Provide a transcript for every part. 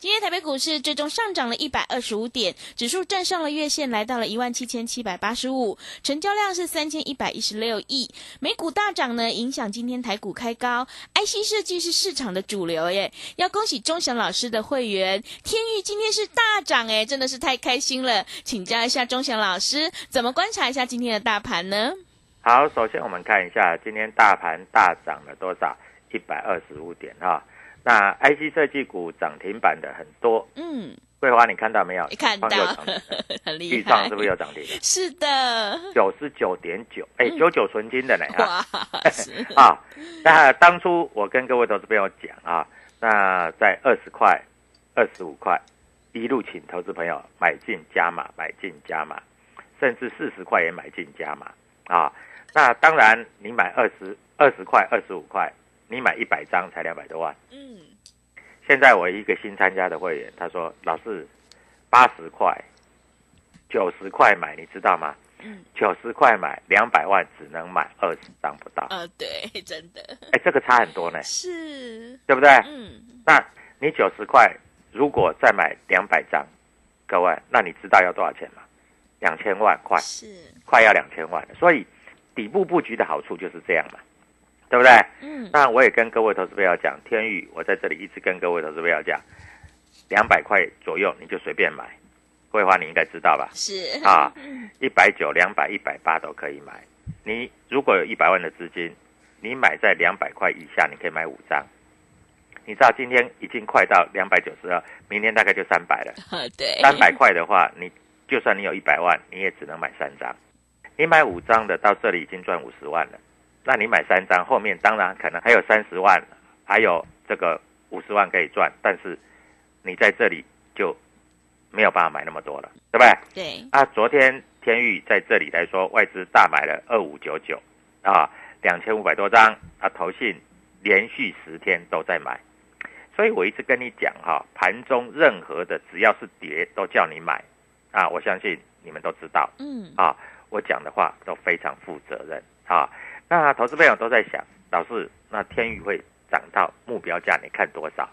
今天台北股市最终上涨了一百二十五点，指数站上了月线，来到了一万七千七百八十五，成交量是三千一百一十六亿。美股大涨呢，影响今天台股开高。IC 设计是市场的主流耶，要恭喜钟祥老师的会员天域今天是大涨哎，真的是太开心了。请教一下钟祥老师，怎么观察一下今天的大盘呢？好，首先我们看一下今天大盘大涨了多少？一百二十五点哈。那 IC 设计股涨停板的很多，嗯，桂花你看到没有？看到。又 很厉豫创害，是不是有涨停？是的，九十九点九，哎，九九纯金的呢啊。哇，是。啊！那当初我跟各位投资朋友讲啊，那在二十块、二十五块，一路请投资朋友买进加码，买进加码，甚至四十块也买进加码啊。那当然，你买二十二十块、二十五块，你买一百张才两百多万。嗯，现在我一个新参加的会员，他说：“老师，八十块、九十块买，你知道吗？嗯，九十块买两百万，只能买二十张不到。呃，对，真的哎，这个差很多呢，是，对不对？嗯，那你九十块，如果再买两百张，各位，那你知道要多少钱吗？两千万块，是，快要两千万了。所以底部布局的好处就是这样嘛，对不对？嗯，那我也跟各位投资朋友讲，天宇，我在这里一直跟各位投资朋友讲，两百块左右你就随便买，桂花你应该知道吧？是，啊，一百九、两百、一百八都可以买。你如果有一百万的资金，你买在两百块以下，你可以买五张。你知道今天已经快到两百九十二，明天大概就三百了。呃 对，三百块的话，你就算你有一百万，你也只能买三张。你买五张的，到这里已经赚五十万了。那你买三张，后面当然可能还有三十万，还有这个五十万可以赚，但是你在这里就没有办法买那么多了，对不对？对，啊，昨天天宇在这里来说，外资大买了二五九九啊，两千五百多张啊，投信连续十天都在买，所以我一直跟你讲哈、盘中任何的只要是跌都叫你买啊，我相信你们都知道嗯，啊，我讲的话都非常负责任啊。那投资朋友都在想，老师，那天宇会涨到目标价，你看多少？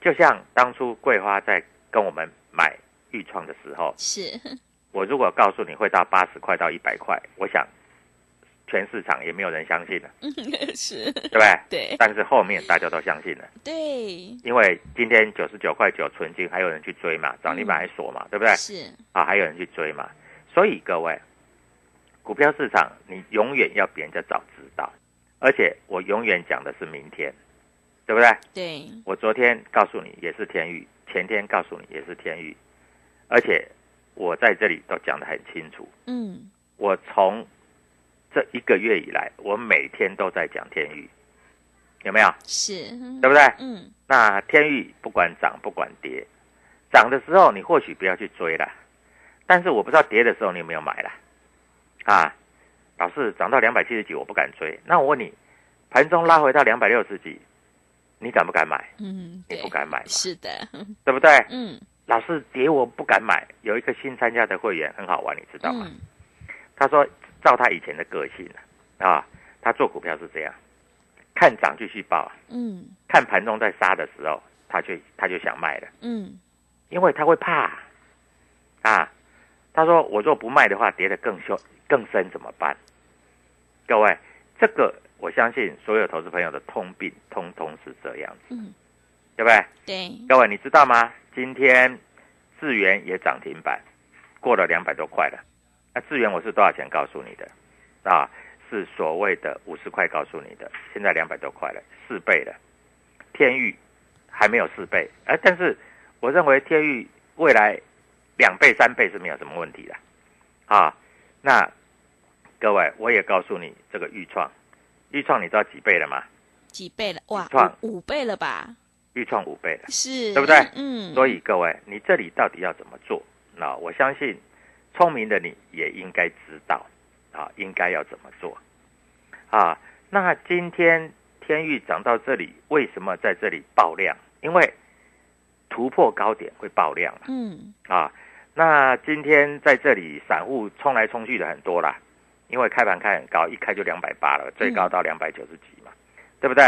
就像当初桂花在跟我们买豫创的时候，是，我如果告诉你会到八十块到一百块，我想全市场也没有人相信了，是，对不对？对，但是后面大家都相信了，对，因为今天九十九块九纯金还有人去追嘛，涨停板还锁嘛，对不对？是，啊，还有人去追嘛，所以各位，股票市场你永远要比人家早知道，而且我永远讲的是明天，对不对？对，我昨天告诉你也是天域，前天告诉你也是天域，而且我在这里都讲得很清楚。嗯，我从这一个月以来，我每天都在讲天域，有没有？是，对不对？嗯那天域不管涨不管跌，涨的时候你或许不要去追了，但是我不知道跌的时候你有没有买了啊？老是涨到两百七十几，我不敢追。那我问你，盘中拉回到两百六十几，你敢不敢买？嗯，不，敢买，是的，对不对？嗯老是跌我不敢买。有一个新参加的会员很好玩，你知道吗？嗯他说，照他以前的个性啊，他做股票是这样，看涨继续报，嗯看盘中在杀的时候，他就他就想卖了。嗯，因为他会怕啊。他说：“我若不卖的话，跌得更凶更深怎么办？”各位，这个我相信所有投资朋友的通病，通通是这样子，嗯对不对？对，各位，你知道吗？今天智源也涨停板，过了两百多块了。那智源我是多少钱告诉你的？啊，是所谓的五十块告诉你的，现在两百多块了，四倍了。天域还没有四倍，哎、但是我认为天域未来两倍、三倍是没有什么问题的。啊，那各位，我也告诉你这个豫创，豫创你知道几倍了吗？几倍了？哇创，五五倍了吧？预创五倍了。是，对不对嗯，所以各位，你这里到底要怎么做？那我相信聪明的你也应该知道啊，应该要怎么做啊？那今天天域涨到这里，为什么在这里爆量？因为突破高点会爆量嘛嗯啊。那今天在这里，散户冲来冲去的很多啦，因为开盘开很高，一开就两百八了，最高到两百九十几嘛，对不对？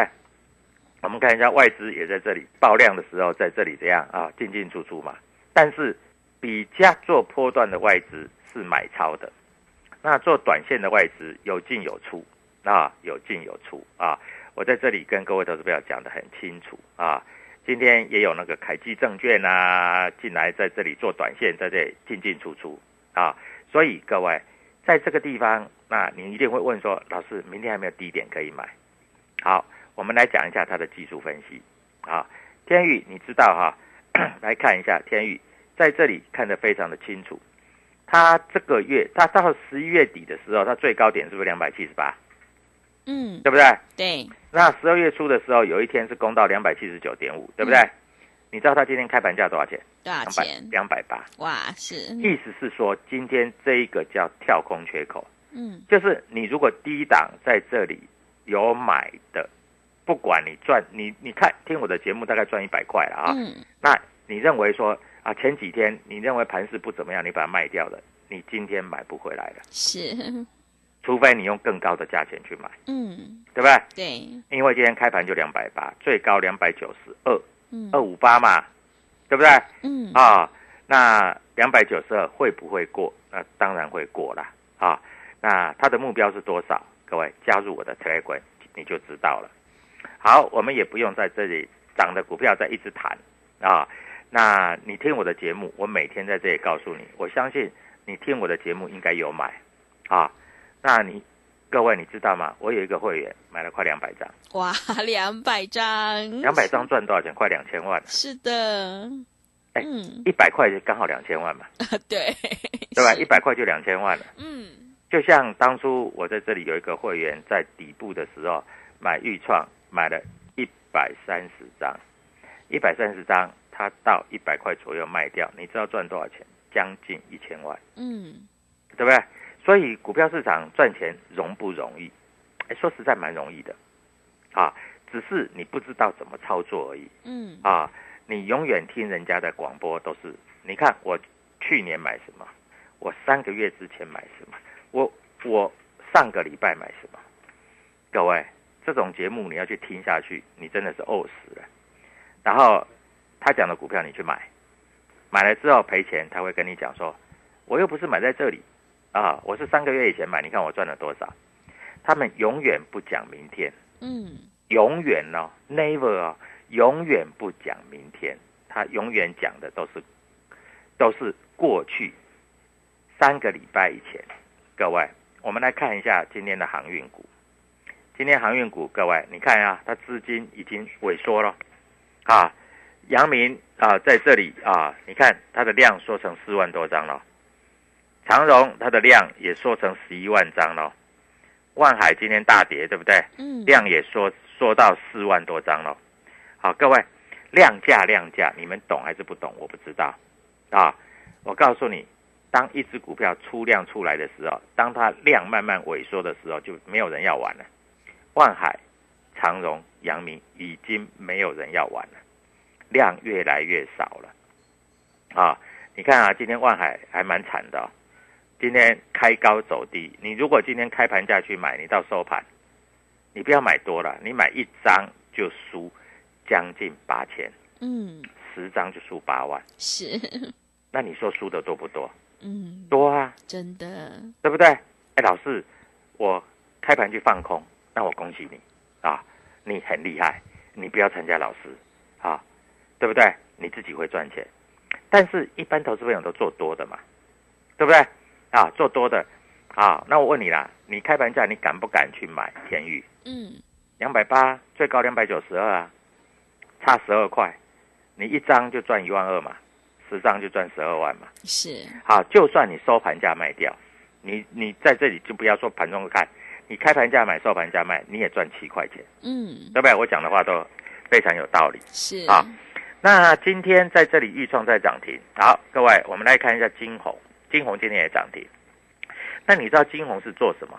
我们看一下外资也在这里爆量的时候，在这里这样啊进进出出嘛。但是比较做波段的外资是买超的，那做短线的外资有进有出啊，有进有出啊。我在这里跟各位投资朋友讲的很清楚啊。今天也有那个凯基证券啊进来，在这里做短线，在这里进进出出啊。所以各位在这个地方，那你一定会问说，老师，明天还没有低点可以买？好，我们来讲一下它的技术分析啊。天宇，你知道哈、来看一下天宇在这里看得非常的清楚。它这个月，它到十一月底的时候，它最高点是不是两百七十八？嗯，对不对？对，那十二月初的时候，有一天是攻到两百七十九点五，对不对？嗯你知道它今天开盘价多少钱？多少钱？两百八。哇，是，意思是说，今天这一个叫跳空缺口，嗯。就是你如果低档在这里有买的，不管你赚你你看听我的节目大概赚一百块了啊，嗯。那你认为说啊前几天你认为盘势不怎么样，你把它卖掉了，你今天买不回来了，是，除非你用更高的价钱去买，嗯。对不对？对，因为今天开盘就两百八，最高两百九十二嗯二五八嘛，对不对？嗯啊，那两百九十二会不会过？那当然会过啦。啊。那它的目标是多少？各位加入我的 Telegram 你就知道了。好，我们也不用在这里涨的股票再一直谈啊。那你听我的节目，我每天在这里告诉你，我相信你听我的节目应该有买啊。那你各位你知道吗？我有一个会员买了快两百张，哇，两百张，两百张赚多少钱？快两千万，是的，哎嗯，一百块就刚好两千万嘛，对，对吧？一百块就两千万了。嗯就像当初我在这里有一个会员在底部的时候买豫创，买了一百三十张，一百三十张，他到一百块左右卖掉，你知道赚多少钱？将近一千万，嗯对不对？所以股票市场赚钱容不容易？哎，说实在蛮容易的，啊，只是你不知道怎么操作而已嗯啊。你永远听人家的广播都是，你看我去年买什么，我三个月之前买什么，我我上个礼拜买什么？各位，这种节目你要去听下去，你真的是饿死了。然后他讲的股票你去买，买了之后赔钱，他会跟你讲说，我又不是买在这里啊，我是三个月以前买，你看我赚了多少？他们永远不讲明天，嗯永远哦，never 哦，永远不讲明天，他永远讲的都是都是过去三个礼拜以前。各位，我们来看一下今天的航运股。今天航运股，各位你看啊，它资金已经萎缩了啊。阳明啊，在这里啊，你看它的量缩成四万多张了。长荣它的量也缩成十一万张了。万海今天大跌，对不对？嗯，量也缩缩到四万多张了。好，各位，量价量价，你们懂还是不懂？我不知道啊。我告诉你，当一只股票出量出来的时候，当它量慢慢萎缩的时候，就没有人要玩了。万海、长荣、阳明已经没有人要玩了，量越来越少了。啊，你看啊，今天万海还蛮惨的、哦，今天开高走低。你如果今天开盘价去买，你到收盘，你不要买多了，你买一张就输将近八千，嗯，十张就输八万。是，那你说输的多不多？嗯，多啊，真的，对不对？哎，老师，我开盘去放空，那我恭喜你啊，你很厉害，你不要参加老师啊，对不对？你自己会赚钱，但是一般投资朋友都做多的嘛，对不对？啊，做多的。啊，那我问你啦，你开盘价你敢不敢去买天域？嗯，两百八，最高两百九十二啊，差十二块，你一张就赚一万二嘛，十张就赚十二万嘛。是，好，就算你收盘价卖掉，你你在这里就不要说盘中看，你开盘价买，收盘价卖，你也赚七块钱，嗯，对不对？我讲的话都非常有道理。是，啊那今天在这里预创在涨停，好，各位，我们来看一下金红，金红今天也涨停。那你知道金红是做什么？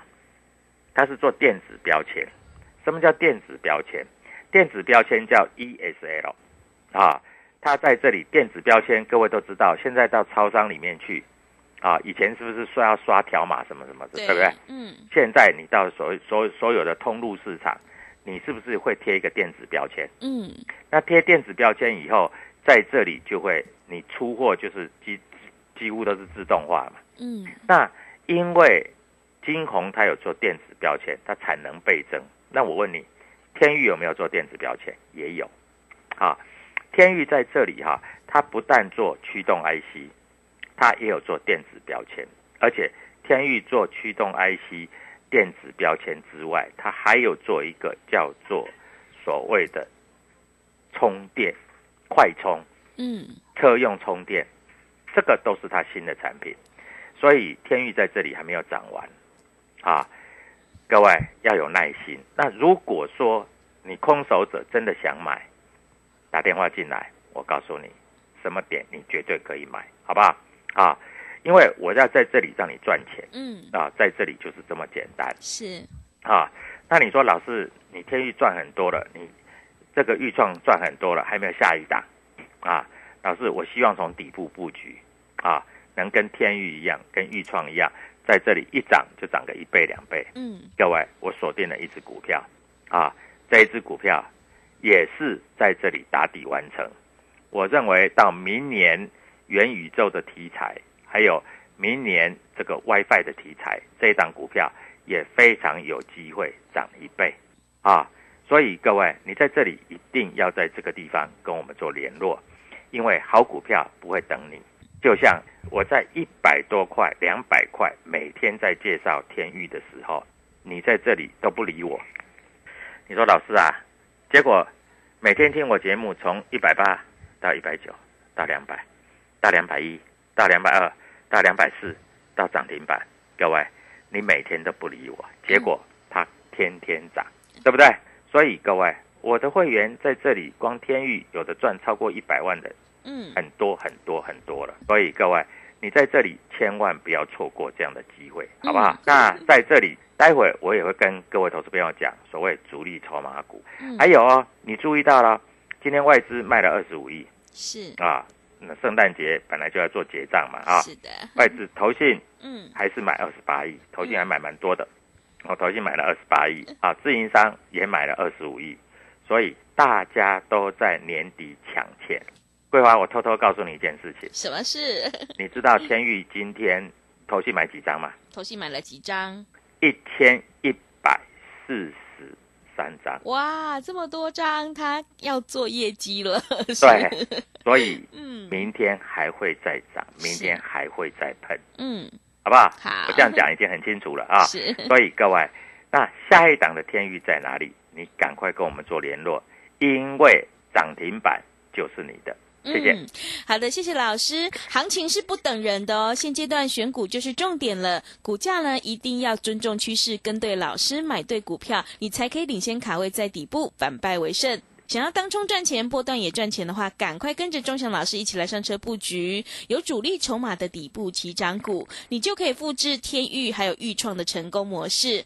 它是做电子标签。什么叫电子标签？电子标签叫 ESL 啊，它在这里电子标签，各位都知道，现在到超商里面去啊，以前是不是说要刷条码什么什么的，对不对？嗯，现在你到所所所有的通路市场，你是不是会贴一个电子标签？嗯，那贴电子标签以后，在这里就会你出货就是几几乎都是自动化嘛。嗯，那因为金红它有做电子标签，它产能倍增。那我问你，天域有没有做电子标签？也有，啊，天域在这里哈、它不但做驱动 IC，它也有做电子标签，而且天域做驱动 IC 电子标签之外，它还有做一个叫做所谓的充电快充。嗯，车用充电，这个都是它新的产品，所以天域在这里还没有涨完啊，各位要有耐心。那如果说你空手者真的想买，打电话进来，我告诉你什么点你绝对可以买，好不好？啊，因为我要在这里让你赚钱嗯，啊，在这里就是这么简单。是，啊，那你说老师，你天域赚很多了，你这个预创赚很多了，还没有下一档啊？老师，我希望从底部布局啊，能跟天域一样，跟预创一样，在这里一涨就涨个一倍两倍。嗯，各位，我锁定了一只股票啊，这一只股票也是在这里打底完成。我认为到明年元宇宙的题材，还有明年这个 WiFi 的题材，这一档股票也非常有机会涨一倍啊！所以各位，你在这里一定要在这个地方跟我们做联络，因为好股票不会等你。就像我在一百多块、两百块每天在介绍天域的时候，你在这里都不理我。你说老师啊，结果每天听我节目，从一百八到一百九，到两百，到两百一，到两百二，到两百四，到涨停板。各位，你每天都不理我，结果它天天涨，对不对？所以各位，我的会员在这里光天域有的赚超过一百万的嗯，很多很多很多了。所以各位，你在这里千万不要错过这样的机会，好不好？嗯那在这里，待会我也会跟各位投资朋友讲所谓主力筹码股。嗯还有哦，你注意到了，今天外资卖了二十五亿是，啊。那圣诞节本来就要做结账嘛啊，是的，外资投信嗯，还是买二十八亿，投信还买蛮多的，我，投信买了二十八亿啊，自营商也买了二十五亿，所以大家都在年底抢钱。桂花，我偷偷告诉你一件事情，什么事？你知道天域今天投信买几张吗？头信买了几张？一千一百四十三张，哇，这么多张，他要做业绩了，对，所以 嗯明天还会再涨，明天还会再喷，嗯，好不好？好我这样讲已经很清楚了啊。是，所以各位，那下一档的天域在哪里？你赶快跟我们做联络，因为涨停板就是你的。嗯，好的，谢谢老师。行情是不等人的哦，现阶段选股就是重点了。股价呢，一定要尊重趋势，跟对老师，买对股票，你才可以领先卡位在底部，反败为胜。想要当冲赚钱，波段也赚钱的话，赶快跟着钟祥老师一起来上车布局，有主力筹码的底部起涨股，你就可以复制天域还有豫创的成功模式。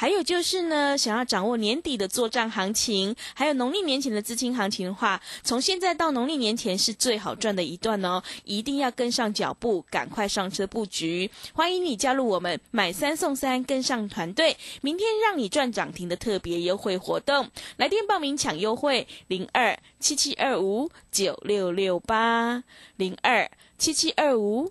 还有就是呢，想要掌握年底的做账行情，还有农历年前的资金行情的话，从现在到农历年前是最好赚的一段哦，一定要跟上脚步，赶快上车布局。欢迎你加入我们买三送三，跟上团队，明天让你赚涨停的特别优惠活动，来电报名抢优惠零二七七二五九六六八零二七七二五。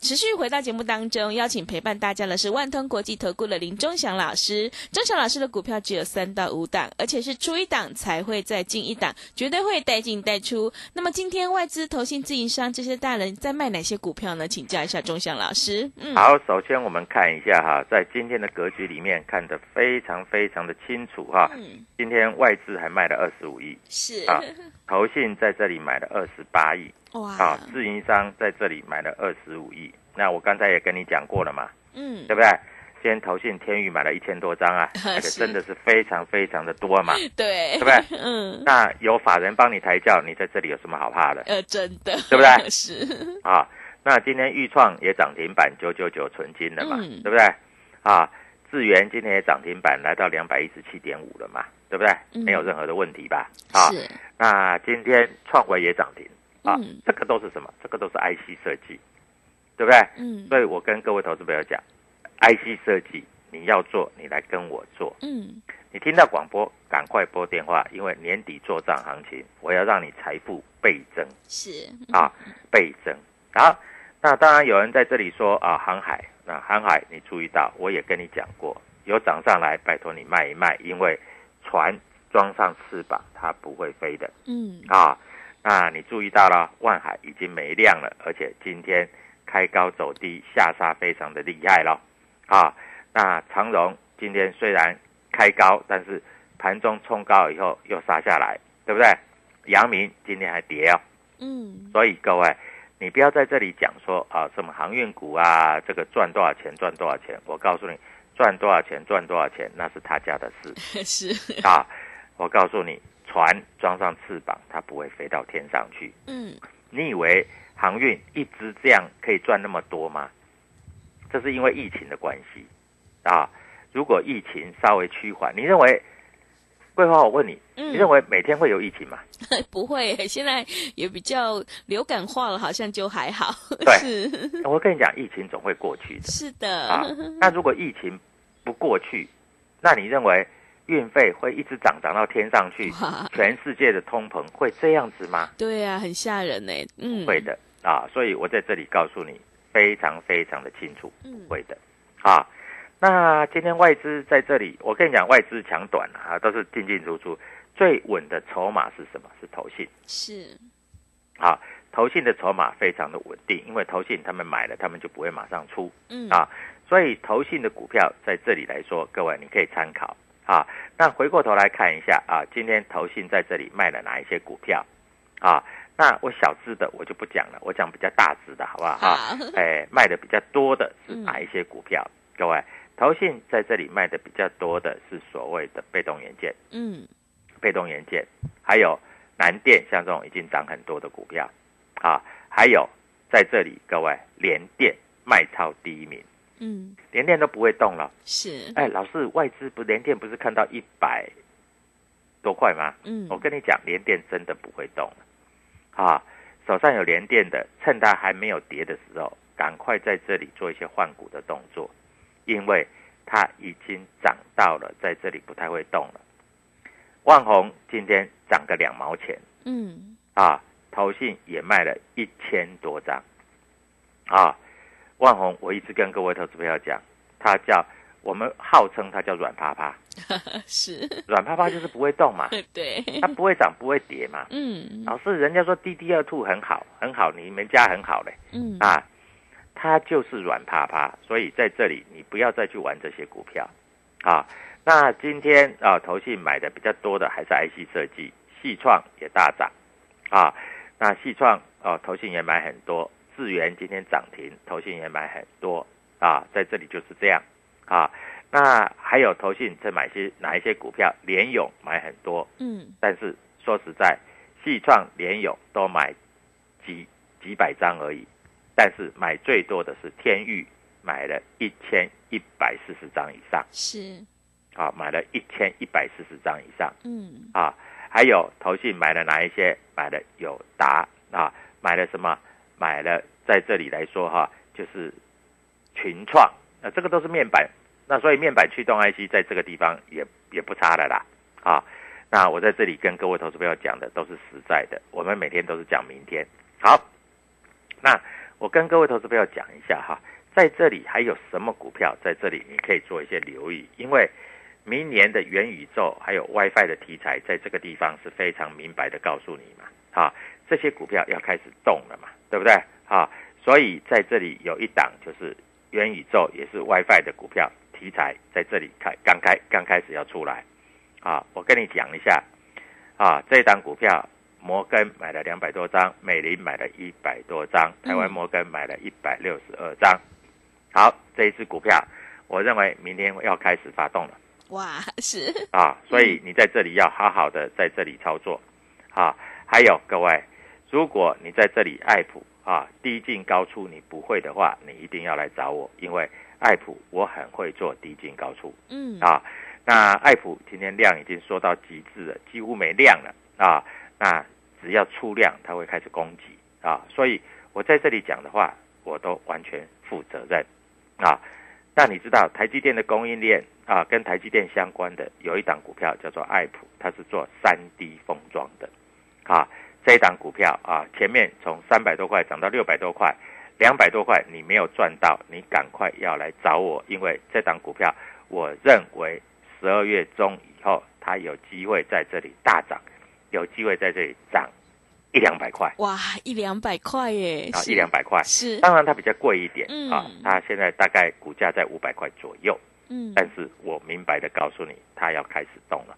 持续回到节目当中，邀请陪伴大家的是万通国际投顾的林忠祥老师。忠祥老师的股票只有三到五档，而且是出一档才会再进一档，绝对会带进带出。那么今天外资、投信、自营商这些大人在卖哪些股票呢？请教一下忠祥老师。嗯，好，首先我们看一下哈，在今天的格局里面看得非常非常的清楚哈。嗯，今天外资还卖了二十五亿，是啊，投信在这里买了二十八亿。哇！啊，自营商在这里买了二十五亿，那我刚才也跟你讲过了嘛，嗯，对不对？今天投信天宇买了一千多张啊，而且真的是非常非常的多嘛，对，对不对？嗯，那有法人帮你抬轿，你在这里有什么好怕的？呃，真的，对不对？是啊，那今天豫创也涨停板九九九纯金了嘛，对不对？啊，智源今天也涨停板来到两百一十七点五了嘛，对不对？没有任何的问题吧？啊，那今天创维也涨停。啊，这个都是什么？这个都是 IC 设计，对不对？嗯，所以我跟各位投资朋友讲，IC 设计你要做，你来跟我做。嗯，你听到广播，赶快拨电话，因为年底做账行情，我要让你财富倍增。是啊，倍增。好，那当然有人在这里说啊，航海，那航海你注意到，我也跟你讲过，有涨上来，拜托你卖一卖，因为船装上翅膀，它不会飞的。嗯啊。那你注意到了，万海已经没量了，而且今天开高走低，下杀非常的厉害了，啊，那长荣今天虽然开高，但是盘中冲高以后又杀下来，对不对？阳明今天还跌哦，嗯，所以各位，你不要在这里讲说啊，什么航运股啊，这个赚多少钱赚多少钱，我告诉你，赚多少钱赚多少钱，那是他家的事，是啊，我告诉你。船装上翅膀，它不会飞到天上去。嗯，你以为航运一直这样可以赚那么多吗？这是因为疫情的关系啊。如果疫情稍微趋缓，你认为桂花？我问你，你认为每天会有疫情吗？不会，现在也比较流感化了，好像就还好。对，我跟你讲，疫情总会过去的。是的啊。那如果疫情不过去，那你认为？运费会一直涨涨到天上去，全世界的通膨会这样子吗？对啊，很吓人呢。嗯，会的啊，所以我在这里告诉你，非常非常的清楚，嗯，会的。啊，那今天外资在这里，我跟你讲，外资抢短啊，都是进进出出，最稳的筹码是什么？是投信。是。啊，投信的筹码非常的稳定，因为投信他们买了，他们就不会马上出。嗯。啊，所以投信的股票在这里来说，各位你可以参考。啊，那回过头来看一下啊，今天投信在这里卖了哪一些股票？啊，那我小资的我就不讲了，我讲比较大资的好不好？啊，哎，卖的比较多的是哪一些股票？各位，投信在这里卖的比较多的是所谓的被动元件，嗯，被动元件，还有南电像这种已经涨很多的股票，啊，还有在这里各位联电卖超第一名，嗯，联电都不会动了。是，哎，老师，外资不联电不是看到一百多块吗？嗯，我跟你讲，联电真的不会动了。啊，手上有联电的，趁它还没有跌的时候，赶快在这里做一些换股的动作，因为它已经涨到了在这里不太会动了。万红今天涨个两毛钱嗯，啊，投信也卖了一千多张啊。万红，我一直跟各位投资朋友讲，它叫我们号称它叫软趴趴，是，软趴趴就是不会动嘛，对，它不会涨不会跌嘛。嗯，老是，人家说 DD 二兔很好，很好，你们家很好嘞。嗯，啊，它就是软趴趴，所以在这里你不要再去玩这些股票。啊。那今天啊，投信买的比较多的还是 IC 设计，细创也大涨。啊。那细创哦，投信也买很多，智源今天涨停，投信也买很多啊，在这里就是这样啊。那还有投信在买些哪一些股票？联勇买很多，嗯，但是说实在，细创、联友都买几几百张而已，但是买最多的是天域，买了一千一百四十张以上是，啊，买了一千一百四十张以上嗯，啊。还有投信买了哪一些？买了友达啊，买了什么？买了在这里来说哈、就是群创，那、这个都是面板，那所以面板驱动 IC 在这个地方也也不差的啦啊。那我在这里跟各位投资朋友讲的都是实在的，我们每天都是讲明天。好，那我跟各位投资朋友讲一下哈，在这里还有什么股票在这里你可以做一些留意，因为明年的元宇宙还有 WiFi 的题材，在这个地方是非常明白的告诉你嘛，啊，这些股票要开始动了嘛，对不对？啊，所以在这里有一档就是元宇宙也是 WiFi 的股票题材，在这里开刚开刚开始要出来，啊，我跟你讲一下，啊，这档股票摩根买了两百多张，美林买了一百多张，台湾摩根买了一百六十二张。好，这一只股票，我认为明天要开始发动了哇，是，啊，所以你在这里要好好的在这里操作啊。还有各位，如果你在这里爱普啊低进高出你不会的话，你一定要来找我，因为爱普我很会做低进高出。嗯，啊，那爱普今天量已经缩到极致了，几乎没量了啊。那只要出量，它会开始攻击啊。所以我在这里讲的话，我都完全负责任啊。那你知道台积电的供应链啊，跟台积电相关的有一档股票叫做爱普，它是做三 D 封装的啊。这一档股票啊，前面从三百多块涨到六百多块，两百多块你没有赚到，你赶快要来找我，因为这档股票我认为十二月中以后它有机会在这里大涨，有机会在这里涨一两百块。哇，一两百块耶，啊，一两百块。是，当然它比较贵一点、嗯。啊，它现在大概股价在五百块左右，嗯，但是我明白的告诉你，它要开始动了，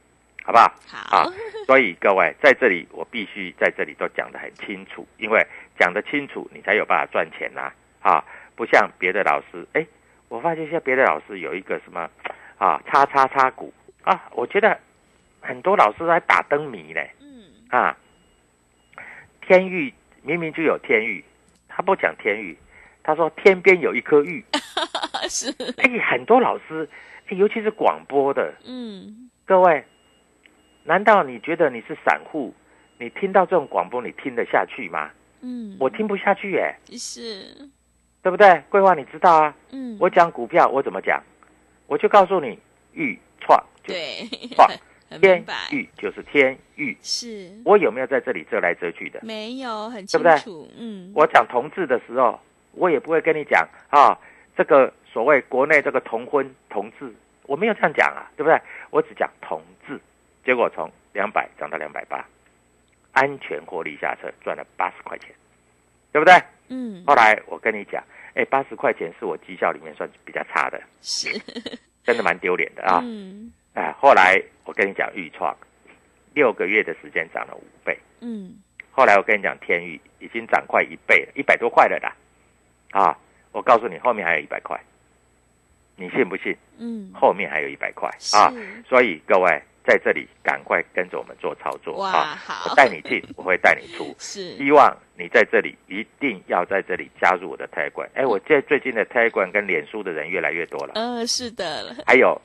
好不好？好啊，所以各位在这里，我必须在这里都讲得很清楚，因为讲得清楚，你才有办法赚钱呐、啊。不像别的老师，哎，我发现现在别的老师有一个什么啊，叉叉叉股啊，我觉得很多老师在打灯谜呢嗯，啊。天域明明就有天域，他不讲天域，他说天边有一颗玉。是，哎，很多老师，哎尤其是广播的，嗯，各位，难道你觉得你是散户？你听到这种广播，你听得下去吗？嗯，我听不下去耶，是，对不对？桂花，你知道啊？嗯，我讲股票，我怎么讲？我就告诉你，玉创就对，创，天明白，域就是天域。是，我有没有在这里遮来遮去的？没有很对不对清楚，嗯，我讲同志的时候，我也不会跟你讲啊，这个所谓国内这个同婚同志，我没有这样讲啊，对不对？我只讲同志，结果从两百涨到两百八，安全获利下车，赚了八十块钱，对不对？嗯，后来我跟你讲，哎，八十块钱是我绩效里面算比较差的，是 真的蛮丢脸的啊！嗯哎，后来我跟你讲，豫创六个月的时间涨了五倍，嗯，后来我跟你讲，天宇已经涨快一倍了，一百多块了啦！啊，我告诉你，后面还有一百块，你信不信？嗯，后面还有一百块啊！所以各位在这里赶快跟着我们做操作哇啊！好我带你进，我会带你出。是希望你在这里一定要在这里加入我的 t a 哎，我这最近的 t a 跟脸书的人越来越多了，呃是的，还有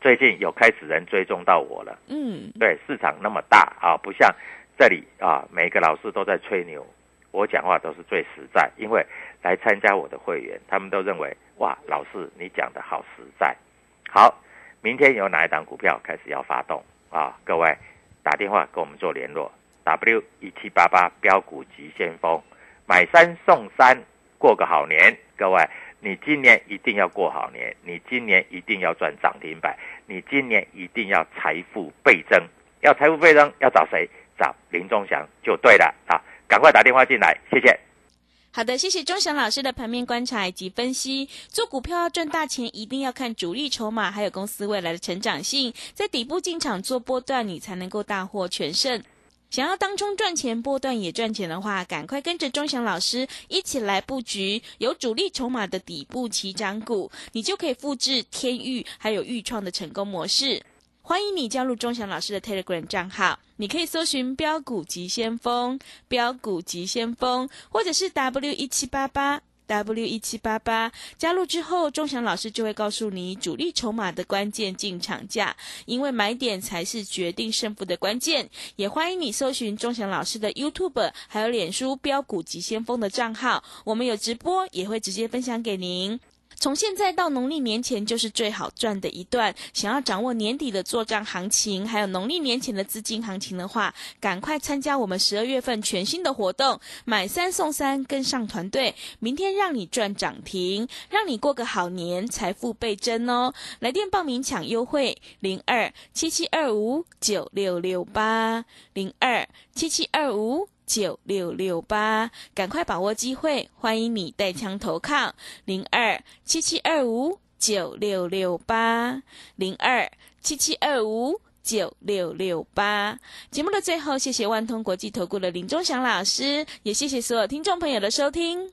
最近有开始人追踪到我了。嗯对，市场那么大啊，不像这里啊，每个老师都在吹牛，我讲话都是最实在，因为来参加我的会员，他们都认为哇，老师你讲的好实在。好，明天有哪一档股票开始要发动啊？各位打电话跟我们做联络，W 一七八八标股急先锋，买三送三，过个好年，各位。你今年一定要过好年，你今年一定要赚涨停板，你今年一定要财富倍增。要财富倍增，要找谁？找林忠祥就对了啊！赶快打电话进来，谢谢。好的，谢谢钟祥老师的盘面观察以及分析。做股票要赚大钱，一定要看主力筹码，还有公司未来的成长性，在底部进场做波段，你才能够大获全胜。想要当中赚钱、波段也赚钱的话，赶快跟着钟祥老师一起来布局有主力筹码的底部起涨股，你就可以复制天域还有豫创的成功模式。欢迎你加入钟祥老师的 Telegram 账号，你可以搜寻“标股急先锋”、“标股急先锋”，或者是 W 一七八八。W 一七八八加入之后，钟祥老师就会告诉你主力筹码的关键进场价，因为买点才是决定胜负的关键。也欢迎你搜寻钟祥老师的 YouTube 还有脸书标股急先锋的账号，我们有直播，也会直接分享给您。从现在到农历年前就是最好赚的一段。想要掌握年底的做账行情，还有农历年前的资金行情的话，赶快参加我们十二月份全新的活动，买三送三，跟上团队，明天让你赚涨停，让你过个好年，财富倍增哦！来电报名抢优惠，零二七七二五九六六八，零二七七二五。九六六八，赶快把握机会！欢迎你带枪投靠零二七七二五九六六八零二七七二五九六六八。节目的最后，谢谢万通国际投顾的林忠祥老师，也谢谢所有听众朋友的收听。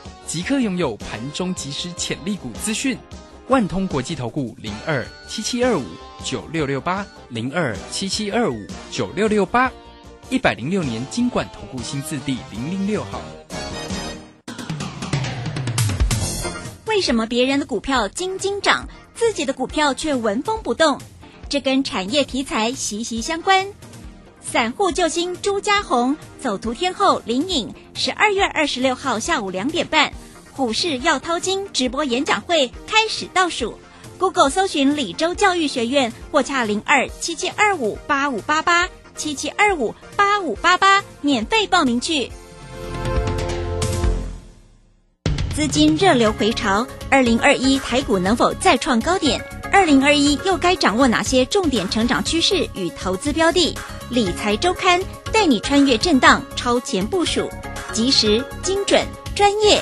即刻拥有盘中即时潜力股资讯，万通国际投顾零二七七二五九六六八零二七七二五九六六八，一百零六年经管投顾新字第零零六号。为什么别人的股票金金涨，自己的股票却纹风不动？这跟产业题材息息相关。散户救星朱家红，走图天后林颖，十二月二十六号下午两点半，股市要掏金直播演讲会开始倒数。Google 搜寻李州教育学院或洽零二七七二五八五八八七七二五八五八八，免费报名去。资金热流回潮，二零二一台股能否再创高点？二零二一又该掌握哪些重点成长趋势与投资标的？理财周刊带你穿越震荡，超前部署，及时、精准、专业，